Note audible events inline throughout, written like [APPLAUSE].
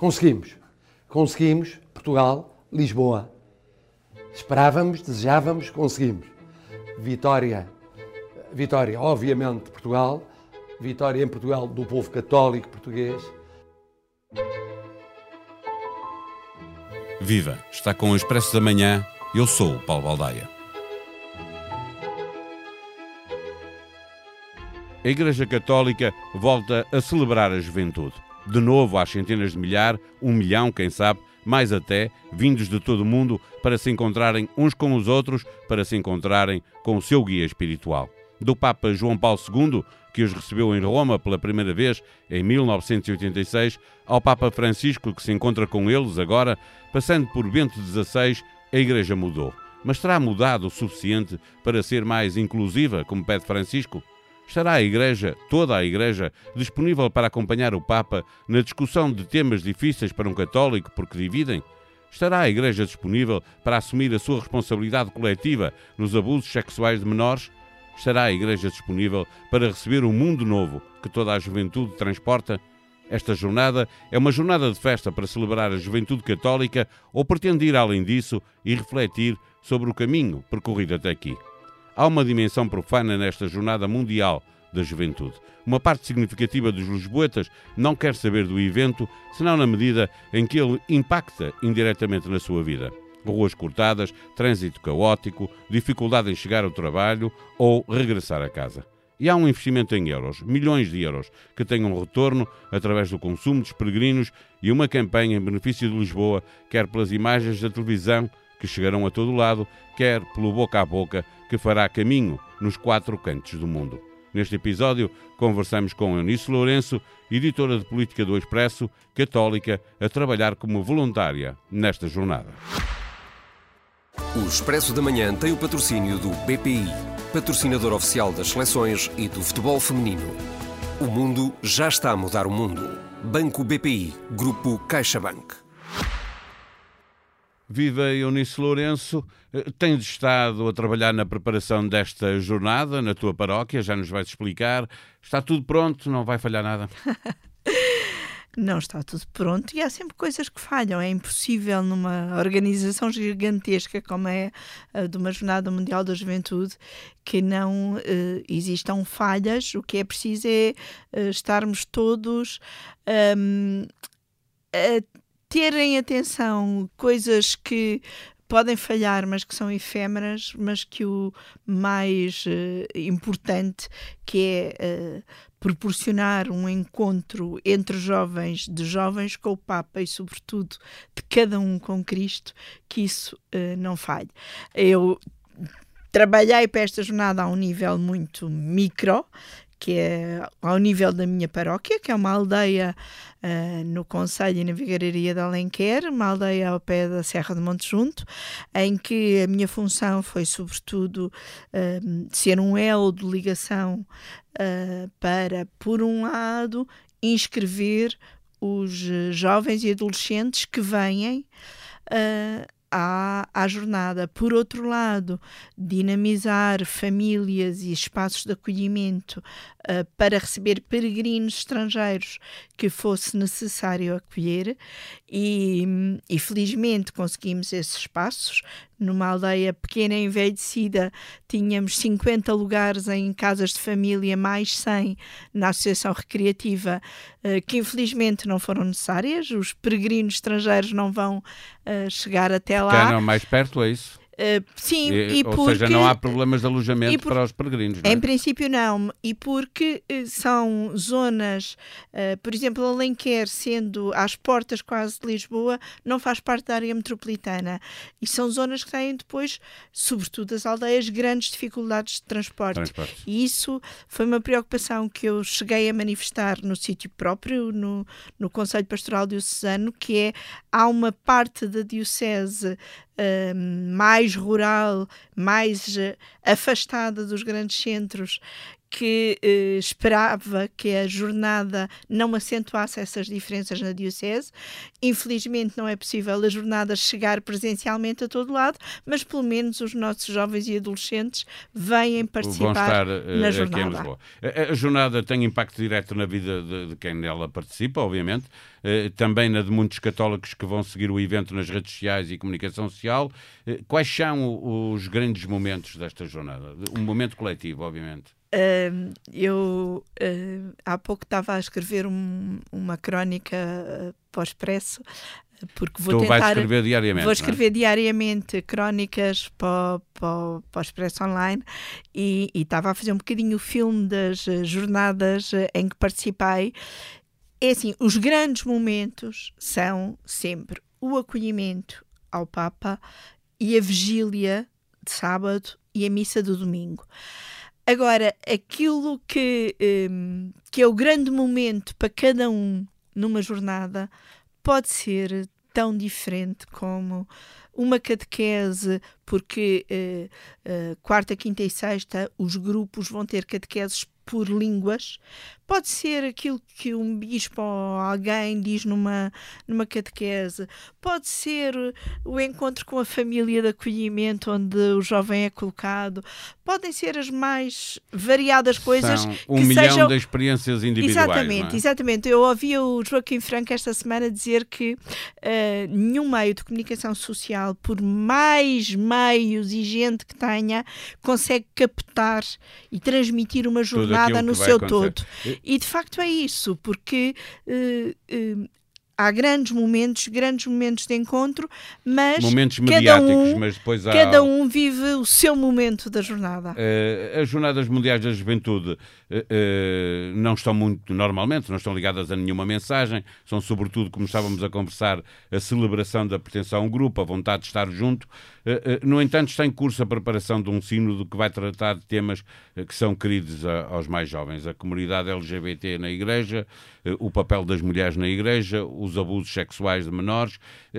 Conseguimos. Conseguimos. Portugal, Lisboa. Esperávamos, desejávamos, conseguimos. Vitória. Vitória, obviamente, de Portugal. Vitória em Portugal do povo católico português. Viva! Está com o Expresso da Manhã. Eu sou o Paulo Baldaia. A Igreja Católica volta a celebrar a juventude. De novo, às centenas de milhar, um milhão, quem sabe, mais até, vindos de todo o mundo para se encontrarem uns com os outros, para se encontrarem com o seu guia espiritual. Do Papa João Paulo II, que os recebeu em Roma pela primeira vez em 1986, ao Papa Francisco, que se encontra com eles agora, passando por Bento XVI, a Igreja mudou. Mas terá mudado o suficiente para ser mais inclusiva, como pede Francisco? Estará a Igreja, toda a Igreja, disponível para acompanhar o Papa na discussão de temas difíceis para um católico porque dividem? Estará a Igreja disponível para assumir a sua responsabilidade coletiva nos abusos sexuais de menores? Estará a Igreja disponível para receber o mundo novo que toda a juventude transporta? Esta jornada é uma jornada de festa para celebrar a juventude católica ou pretende ir além disso e refletir sobre o caminho percorrido até aqui? Há uma dimensão profana nesta Jornada Mundial da Juventude. Uma parte significativa dos lisboetas não quer saber do evento, senão na medida em que ele impacta indiretamente na sua vida. Ruas cortadas, trânsito caótico, dificuldade em chegar ao trabalho ou regressar a casa. E há um investimento em euros, milhões de euros, que tem um retorno através do consumo dos peregrinos e uma campanha em benefício de Lisboa, quer pelas imagens da televisão, que chegarão a todo lado, quer pelo boca a boca que fará caminho nos quatro cantos do mundo. Neste episódio, conversamos com Eunice Lourenço, editora de política do Expresso, católica, a trabalhar como voluntária nesta jornada. O Expresso da Manhã tem o patrocínio do BPI, patrocinador oficial das seleções e do futebol feminino. O mundo já está a mudar o mundo. Banco BPI, Grupo CaixaBank. Viva Eunice Lourenço, eh, tens estado a trabalhar na preparação desta jornada na tua paróquia, já nos vais explicar. Está tudo pronto, não vai falhar nada? [LAUGHS] não está tudo pronto e há sempre coisas que falham. É impossível numa organização gigantesca como é a de uma Jornada Mundial da Juventude que não uh, existam falhas. O que é preciso é uh, estarmos todos um, a terem atenção coisas que podem falhar, mas que são efêmeras, mas que o mais uh, importante que é uh, proporcionar um encontro entre jovens, de jovens com o Papa e sobretudo de cada um com Cristo, que isso uh, não falhe. Eu trabalhei para esta jornada a um nível muito micro, que é ao nível da minha paróquia, que é uma aldeia uh, no Conselho e na Vigararia de Alenquer, uma aldeia ao pé da Serra de Monte Junto, em que a minha função foi, sobretudo, uh, ser um elo de ligação uh, para, por um lado, inscrever os jovens e adolescentes que vêm à, à jornada. Por outro lado, dinamizar famílias e espaços de acolhimento uh, para receber peregrinos estrangeiros que fosse necessário acolher e, e felizmente conseguimos esses espaços. Numa aldeia pequena e envelhecida, tínhamos 50 lugares em casas de família, mais 100 na Associação Recreativa, uh, que infelizmente não foram necessárias. Os peregrinos estrangeiros não vão uh, chegar até lá. Mais perto, é isso? Uh, sim, e, e ou porque, seja, não há problemas de alojamento por, para os peregrinos. Não é? Em princípio, não. E porque uh, são zonas, uh, por exemplo, Alenquer, sendo às portas quase de Lisboa, não faz parte da área metropolitana. E são zonas que têm depois, sobretudo as aldeias, grandes dificuldades de transporte. transporte. E isso foi uma preocupação que eu cheguei a manifestar no sítio próprio, no, no Conselho Pastoral Diocesano, que é há uma parte da Diocese mais rural, mais uh, afastada dos grandes centros, que eh, esperava que a jornada não acentuasse essas diferenças na Diocese. Infelizmente, não é possível a jornada chegar presencialmente a todo lado, mas pelo menos os nossos jovens e adolescentes vêm participar estar, na uh, jornada. Aqui em Lisboa. A, a, jornada tem impacto direto na vida de, de quem nela participa, obviamente, uh, também na de muitos católicos que vão seguir o evento nas redes sociais e comunicação social. Uh, quais são os grandes momentos desta jornada? Um momento coletivo, obviamente. Uh, eu uh, há pouco estava a escrever um, uma crónica uh, para o Expresso porque vou tu tentar vais escrever diariamente vou é? escrever é? diariamente crónicas para, para, para o Expresso Online e, e estava a fazer um bocadinho o filme das jornadas em que participei é assim, os grandes momentos são sempre o acolhimento ao Papa e a vigília de sábado e a missa do domingo Agora, aquilo que, um, que é o grande momento para cada um numa jornada pode ser tão diferente como uma catequese, porque uh, uh, quarta, quinta e sexta os grupos vão ter catequeses por línguas. Pode ser aquilo que um bispo ou alguém diz numa, numa catequese. Pode ser o encontro com a família de acolhimento onde o jovem é colocado. Podem ser as mais variadas coisas. São um que milhão sejam... de experiências individuais. Exatamente, é? exatamente. Eu ouvi o Joaquim Franco esta semana dizer que uh, nenhum meio de comunicação social, por mais meios e gente que tenha, consegue captar e transmitir uma jornada no seu acontecer. todo. E de facto é isso, porque uh, uh, há grandes momentos, grandes momentos de encontro, mas momentos cada mediáticos, um, mas depois há cada um vive o seu momento da jornada. Uh, as Jornadas Mundiais da Juventude uh, uh, não estão muito, normalmente, não estão ligadas a nenhuma mensagem, são sobretudo, como estávamos a conversar, a celebração da pertença a um grupo, a vontade de estar junto. no entanto, está em curso a preparação de um sínodo que vai tratar de temas que são queridos a, aos mais jovens, a comunidade LGBT na Igreja, o papel das mulheres na Igreja, os abusos sexuais de menores.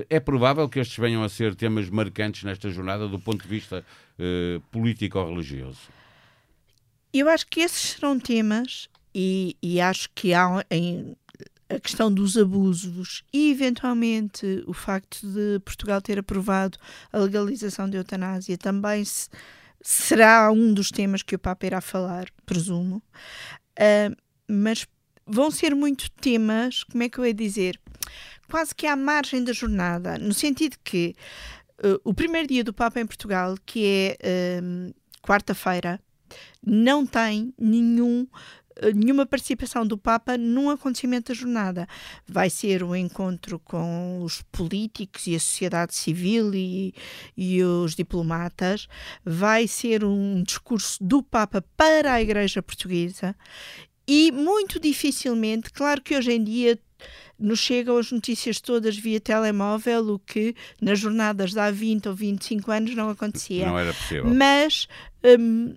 É provável que estes venham a ser temas marcantes nesta jornada do ponto de vista uh, político ou religioso? Eu acho que esses serão temas e, e acho que há em, a questão dos abusos e, eventualmente, o facto de Portugal ter aprovado a legalização da eutanásia também se, será um dos temas que o Papa irá falar, presumo. Uh, mas vão ser muito temas, como é que eu ia dizer? Quase que à margem da jornada, no sentido que uh, o primeiro dia do Papa em Portugal, que é uh, quarta-feira, não tem nenhum nenhuma participação do Papa num acontecimento da jornada. Vai ser um encontro com os políticos e a sociedade civil e, e os diplomatas, vai ser um discurso do Papa para a Igreja Portuguesa e muito dificilmente, claro que hoje em dia nos chegam as notícias todas via telemóvel, o que nas jornadas de há 20 ou 25 anos não acontecia. Não era possível. Mas, um,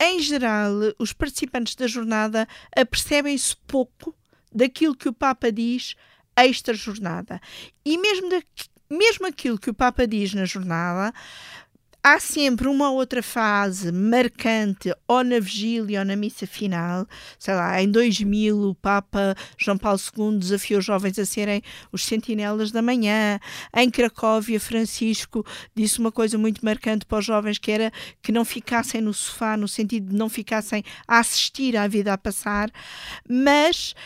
em geral, os participantes da jornada apercebem-se pouco daquilo que o Papa diz extra jornada. E mesmo, da, mesmo aquilo que o Papa diz na jornada, há sempre uma outra fase marcante, ou na vigília ou na missa final. Sei lá, em 2000 o Papa João Paulo II desafiou os jovens a serem os sentinelas da manhã. Em Cracóvia, Francisco disse uma coisa muito marcante para os jovens que era que não ficassem no sofá, no sentido de não ficassem a assistir à vida a passar, mas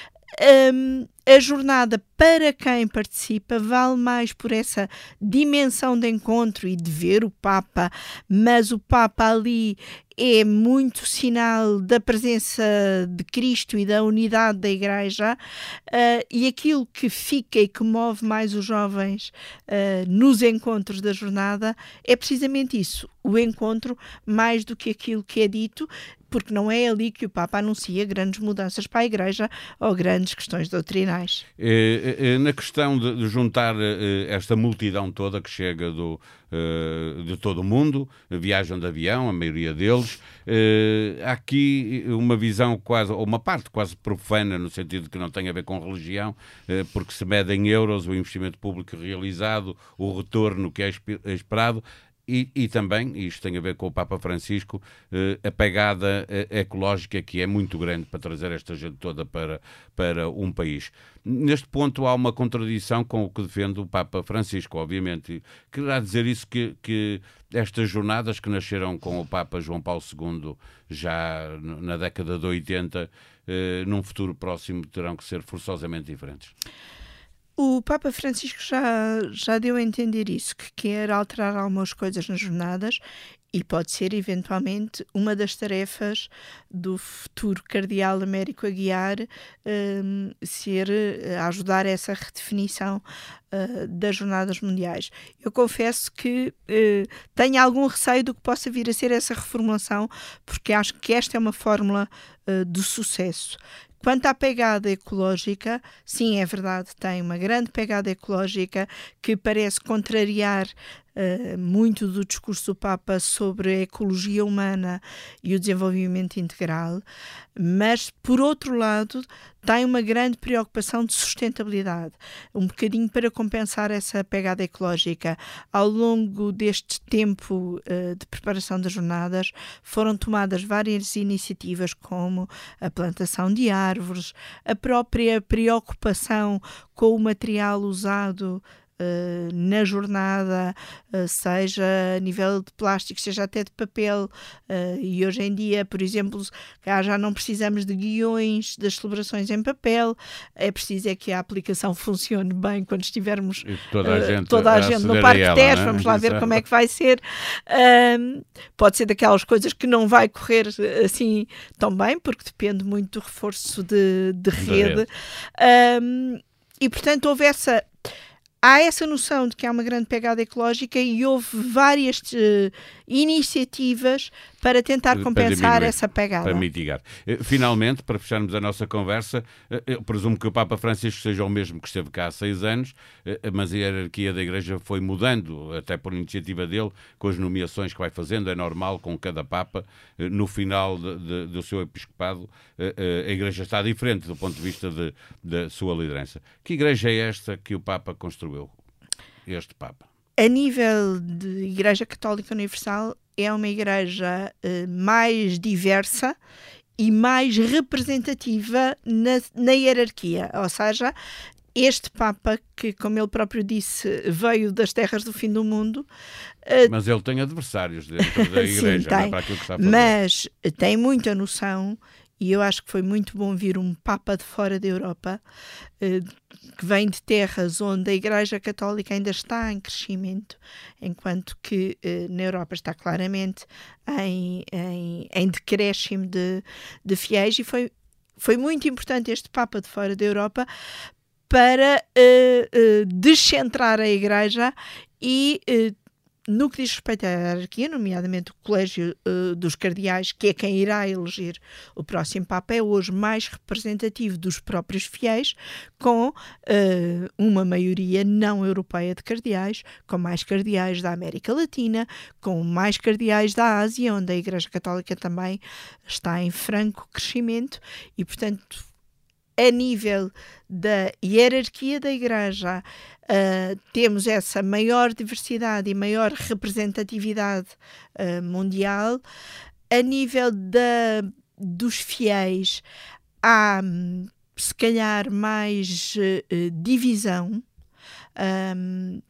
um, a jornada para quem participa vale mais por essa dimensão de encontro e de ver o Papa, mas o Papa ali é muito sinal da presença de Cristo e da unidade da Igreja, uh, e aquilo que fica e que move mais os jovens uh, nos encontros da jornada é precisamente isso: o encontro, mais do que aquilo que é dito, porque não é ali que o Papa anuncia grandes mudanças para a Igreja ou grandes questões doutrinais. É, é, na questão de, juntar é, esta multidão toda que chega do, de todo o mundo, viajam de avião, a maioria deles, há aqui uma visão quase, ou uma parte quase profana, no sentido que não tem a ver com religião, porque se mede em euros o investimento público realizado, o retorno que é esperado, e, e, também, isto tem a ver com o Papa Francisco, a pegada ecológica que é muito grande para trazer esta gente toda para, para um país. Neste ponto há uma contradição com o que defende o Papa Francisco, obviamente. Quererá dizer isso que, que estas jornadas que nasceram com o Papa João Paulo II já na década de 80, eh, num futuro próximo terão que ser forçosamente diferentes? O Papa Francisco já, já deu a entender isso, que quer alterar algumas coisas nas jornadas e pode ser eventualmente uma das tarefas do futuro cardeal Américo Aguiar um, ser eh, ajudar essa redefinição uh, das jornadas mundiais. Eu confesso que uh, tenho algum receio do que possa vir a ser essa reformulação, porque acho que esta é uma fórmula uh, de sucesso. Quanto à pegada ecológica, sim, é verdade, tem uma grande pegada ecológica que parece contrariar uh, muito do discurso do Papa sobre a ecologia humana e o desenvolvimento integral, mas, por outro lado, tem uma grande preocupação de sustentabilidade, um bocadinho para compensar essa pegada ecológica. Ao longo deste tempo uh, de preparação das jornadas, foram tomadas várias iniciativas, como a plantação de árvores, a própria preocupação com o material usado Uh, na jornada, uh, seja a nível de plástico, seja até de papel. Uh, e hoje em dia, por exemplo, já não precisamos de guiões das celebrações em papel, é preciso é que a aplicação [LAUGHS] funcione bem quando estivermos toda a gente, toda a gente no Parque Tejo, né? vamos lá ver como é que vai ser. pode ser daquelas coisas que não vai correr assim tão bem, porque depende muito do reforço de, de rede. rede. e portanto houve essa há essa noção de que há uma grande pegada ecológica e houve várias uh, iniciativas para tentar compensar diminuir, essa pegada. Para mitigar. Eh, finalmente, para fecharmos a nossa conversa, eh, eu presumo que o Papa Francisco seja o mesmo que esteve cá há seis anos, mas a hierarquia da Igreja foi mudando, até por iniciativa dele, com as nomeações que vai fazendo, é normal com cada Papa, no final de, de, do seu episcopado, a Igreja está diferente do ponto de vista da sua liderança. Que Igreja é esta que o Papa construiu, este Papa? A nível de Igreja Católica Universal, é uma igreja uh, mais diversa e mais representativa na, na hierarquia. Ou seja, este Papa, que, como ele próprio disse, veio das terras do fim do mundo. Uh, mas ele tem adversários dentro da [LAUGHS] igreja, Sim, tem, para aquilo que está a fazer. Mas tem muita noção e eu acho que foi muito bom vir um Papa de fora da Europa, eh, que vem de terras onde a Igreja Católica ainda está em crescimento, enquanto que eh, na Europa está claramente em, em, em decréscimo de, de fiéis, e foi, foi muito importante este Papa de fora da Europa para uh, uh, descentrar a Igreja e uh, no que diz respeito à hierarquia, nomeadamente o Colégio uh, dos Cardeais, que é quem irá eleger o próximo Papa, é hoje mais representativo dos próprios fiéis, com uh, uma maioria não europeia de cardeais, com mais cardeais da América Latina, com mais cardeais da Ásia, onde a Igreja Católica também está em franco crescimento e, portanto, a nível da hierarquia da Igreja, uh, temos essa maior diversidade e maior representatividade uh, mundial. A nível da, dos fiéis, há se calhar mais uh, divisão. Um,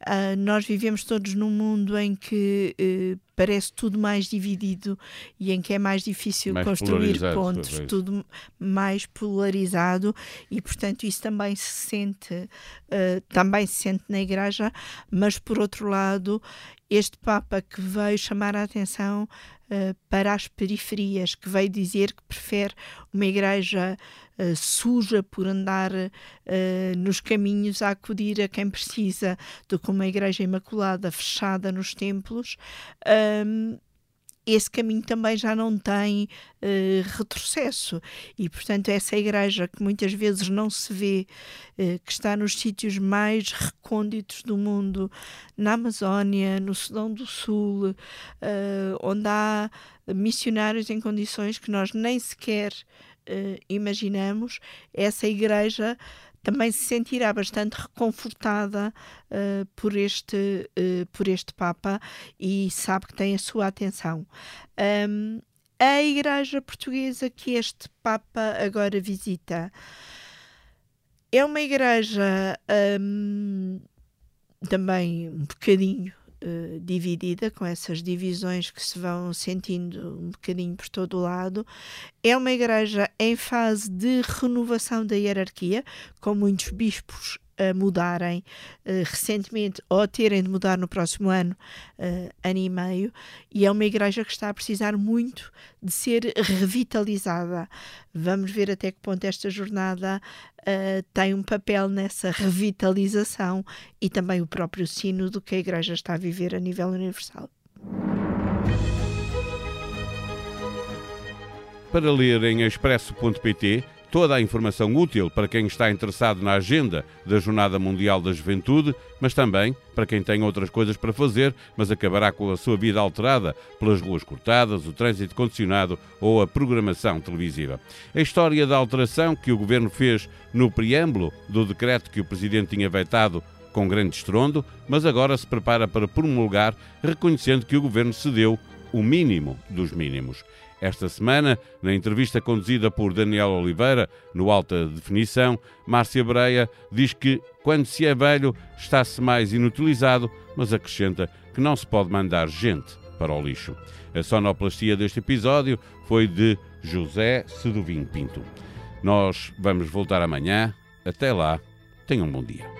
Uh, nós vivemos todos num mundo em que uh, parece tudo mais dividido e em que é mais difícil mais construir pontos, tudo mais polarizado e portanto isso também se sente uh, também se sente na igreja, mas por outro lado este Papa que veio chamar a atenção uh, para as periferias, que veio dizer que prefere uma igreja uh, suja por andar uh, nos caminhos a acudir a quem precisa do que uma igreja imaculada fechada nos templos. Um, esse caminho também já não tem uh, retrocesso. E, portanto, essa igreja que muitas vezes não se vê, uh, que está nos sítios mais recônditos do mundo, na Amazónia, no Sudão do Sul, uh, onde há missionários em condições que nós nem sequer imaginamos, essa igreja também se sentirá bastante reconfortada uh, por, este, uh, por este Papa e sabe que tem a sua atenção. Um, a Igreja Portuguesa que este Papa agora visita é uma igreja um, também um bocadinho uh, dividida, com essas divisões que se vão sentindo um bocadinho por todo o lado. É uma igreja em fase de renovação da hierarquia, com muitos bispos a mudarem uh, recentemente ou a terem de mudar no próximo ano, uh, ano e meio, e é uma igreja que está a precisar muito de ser revitalizada. Vamos ver até que ponto esta jornada uh, tem um papel nessa revitalização e também o próprio sino do que a igreja está a viver a nível universal. Para ler em expresso.pt, toda a informação útil para quem está interessado na agenda da Jornada Mundial da Juventude, mas também para quem tem outras coisas para fazer, mas acabará com a sua vida alterada pelas ruas cortadas, o trânsito condicionado ou a programação televisiva. A história da alteração que o governo fez no preâmbulo do decreto que o presidente tinha vetado com grande estrondo, mas agora se prepara para promulgar, reconhecendo que o governo cedeu o mínimo dos mínimos. Esta semana, na entrevista conduzida por Daniel Oliveira, no Alta Definição, Márcia Breia diz que, quando se é velho, está-se mais inutilizado, mas acrescenta que não se pode mandar gente para o lixo. A sonoplastia deste episódio foi de José Sedovinho Pinto. Nós vamos voltar amanhã. Até lá, tenham um bom dia.